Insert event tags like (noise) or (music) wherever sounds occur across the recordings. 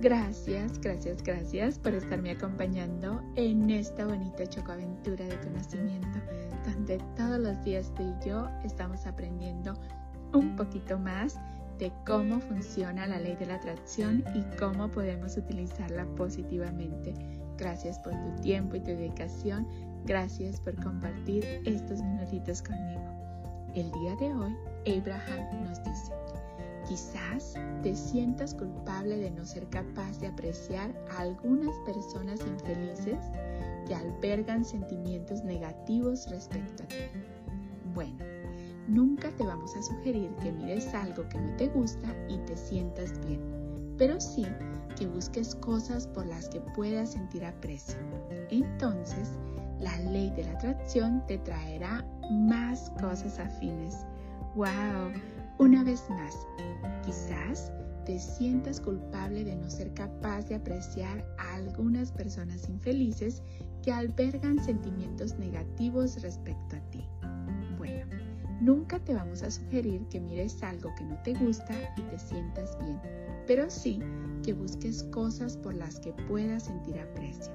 Gracias, gracias, gracias por estarme acompañando en esta bonita chocoaventura de conocimiento, donde todos los días tú y yo estamos aprendiendo un poquito más de cómo funciona la ley de la atracción y cómo podemos utilizarla positivamente. Gracias por tu tiempo y tu dedicación. Gracias por compartir estos minutitos conmigo. El día de hoy, Abraham nos dice, Quizás te sientas culpable de no ser capaz de apreciar a algunas personas infelices que albergan sentimientos negativos respecto a ti. Bueno, nunca te vamos a sugerir que mires algo que no te gusta y te sientas bien, pero sí que busques cosas por las que puedas sentir aprecio. Entonces, la ley de la atracción te traerá más cosas afines. ¡Wow! Una vez más, quizás te sientas culpable de no ser capaz de apreciar a algunas personas infelices que albergan sentimientos negativos respecto a ti. Bueno, nunca te vamos a sugerir que mires algo que no te gusta y te sientas bien, pero sí que busques cosas por las que puedas sentir aprecio.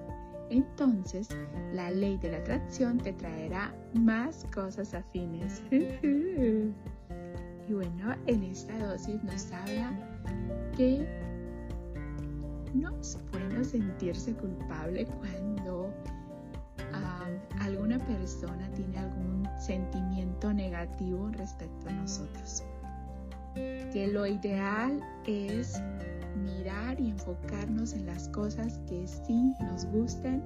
Entonces, la ley de la atracción te traerá más cosas afines. (laughs) Y bueno, en esta dosis nos habla que no es bueno sentirse culpable cuando alguna persona tiene algún sentimiento negativo respecto a nosotros. Que lo ideal es mirar y enfocarnos en las cosas que sí nos gustan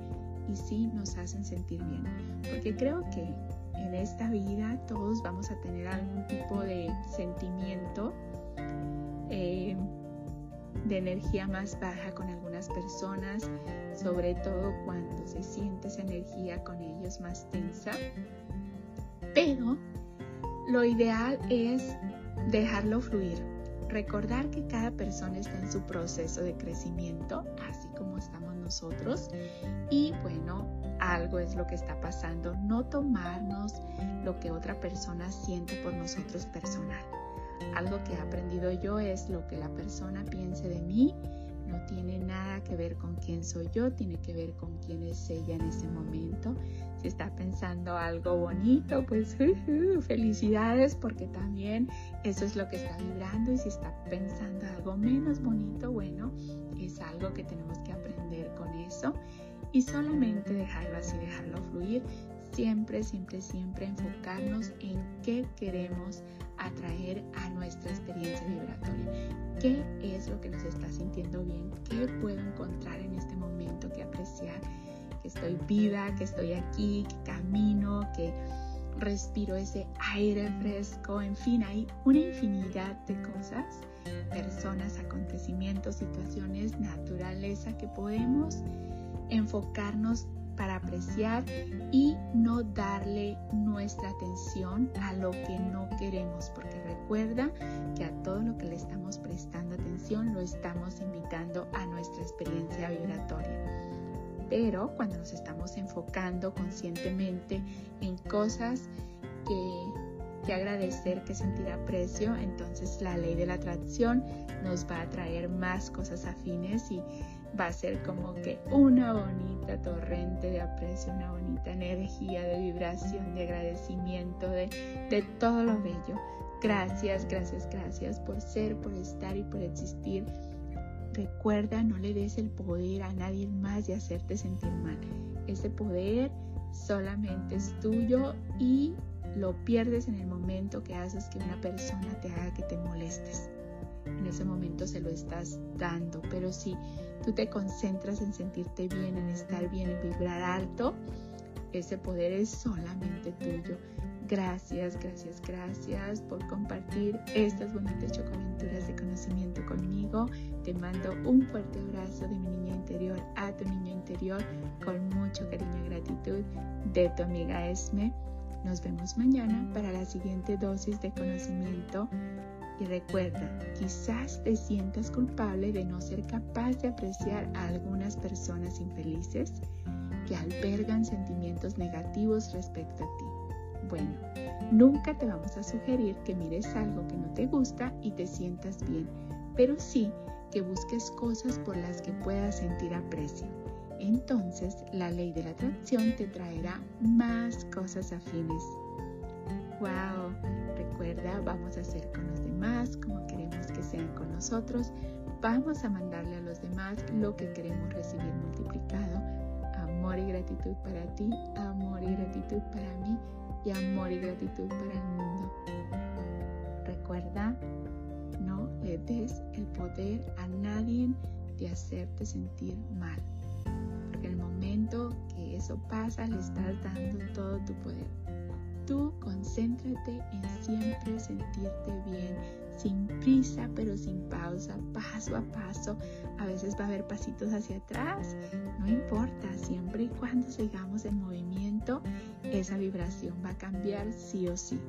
y sí nos hacen sentir bien. Porque creo que en esta vida todos vamos a tener algún tipo de sentimiento eh, de energía más baja con algunas personas, sobre todo cuando se siente esa energía con ellos más tensa. Pero lo ideal es dejarlo fluir, recordar que cada persona está en su proceso de crecimiento, así como estamos nosotros, y bueno, algo es lo que está pasando, no tomarnos lo que otra persona siente por nosotros personal. Algo que he aprendido yo es lo que la persona piense de mí no tiene nada que ver con quién soy yo, tiene que ver con quién es ella en ese momento. Si está pensando algo bonito, pues (laughs) felicidades porque también eso es lo que está vibrando y si está pensando algo menos bonito, bueno, es algo que tenemos que aprender con eso y solamente dejarlo así, dejarlo fluir, siempre, siempre, siempre enfocarnos en qué queremos atraer a nuestra experiencia vibratoria. ¿Qué es lo que nos está sintiendo bien? ¿Qué puedo encontrar en este momento que apreciar? Que estoy viva, que estoy aquí, que camino, que respiro ese aire fresco, en fin, hay una infinidad de cosas, personas, acontecimientos, situaciones, naturaleza que podemos enfocarnos para apreciar y no darle nuestra atención a lo que no queremos, porque recuerda que a todo lo que le estamos prestando atención lo estamos invitando a nuestra experiencia vibratoria. Pero cuando nos estamos enfocando conscientemente en cosas que, agradecer, que sentir aprecio, entonces la ley de la atracción nos va a traer más cosas afines y va a ser como que una bonita torrente de aprecio, una bonita energía de vibración, de agradecimiento, de, de todo lo bello. Gracias, gracias, gracias por ser, por estar y por existir. Recuerda, no le des el poder a nadie más de hacerte sentir mal. Ese poder solamente es tuyo y lo pierdes en el momento que haces que una persona te haga que te molestes en ese momento se lo estás dando. Pero si tú te concentras en sentirte bien, en estar bien, en vibrar alto, ese poder es solamente tuyo. Gracias, gracias, gracias por compartir estas bonitas chocoaventuras de conocimiento conmigo. Te mando un fuerte abrazo de mi niña interior a tu niño interior con mucho cariño y gratitud de tu amiga Esme. Nos vemos mañana para la siguiente dosis de conocimiento y recuerda, quizás te sientas culpable de no ser capaz de apreciar a algunas personas infelices que albergan sentimientos negativos respecto a ti. Bueno, nunca te vamos a sugerir que mires algo que no te gusta y te sientas bien, pero sí que busques cosas por las que puedas sentir aprecio. Entonces la ley de la atracción te traerá más cosas afines. ¡Wow! Recuerda, vamos a hacer con los demás como queremos que sean con nosotros. Vamos a mandarle a los demás lo que queremos recibir multiplicado. Amor y gratitud para ti, amor y gratitud para mí y amor y gratitud para el mundo. Recuerda, no le des el poder a nadie de hacerte sentir mal. Porque el momento que eso pasa, le estás dando todo tu poder. Tú concéntrate en siempre sentirte bien, sin prisa pero sin pausa, paso a paso. A veces va a haber pasitos hacia atrás, no importa, siempre y cuando sigamos en movimiento, esa vibración va a cambiar sí o sí.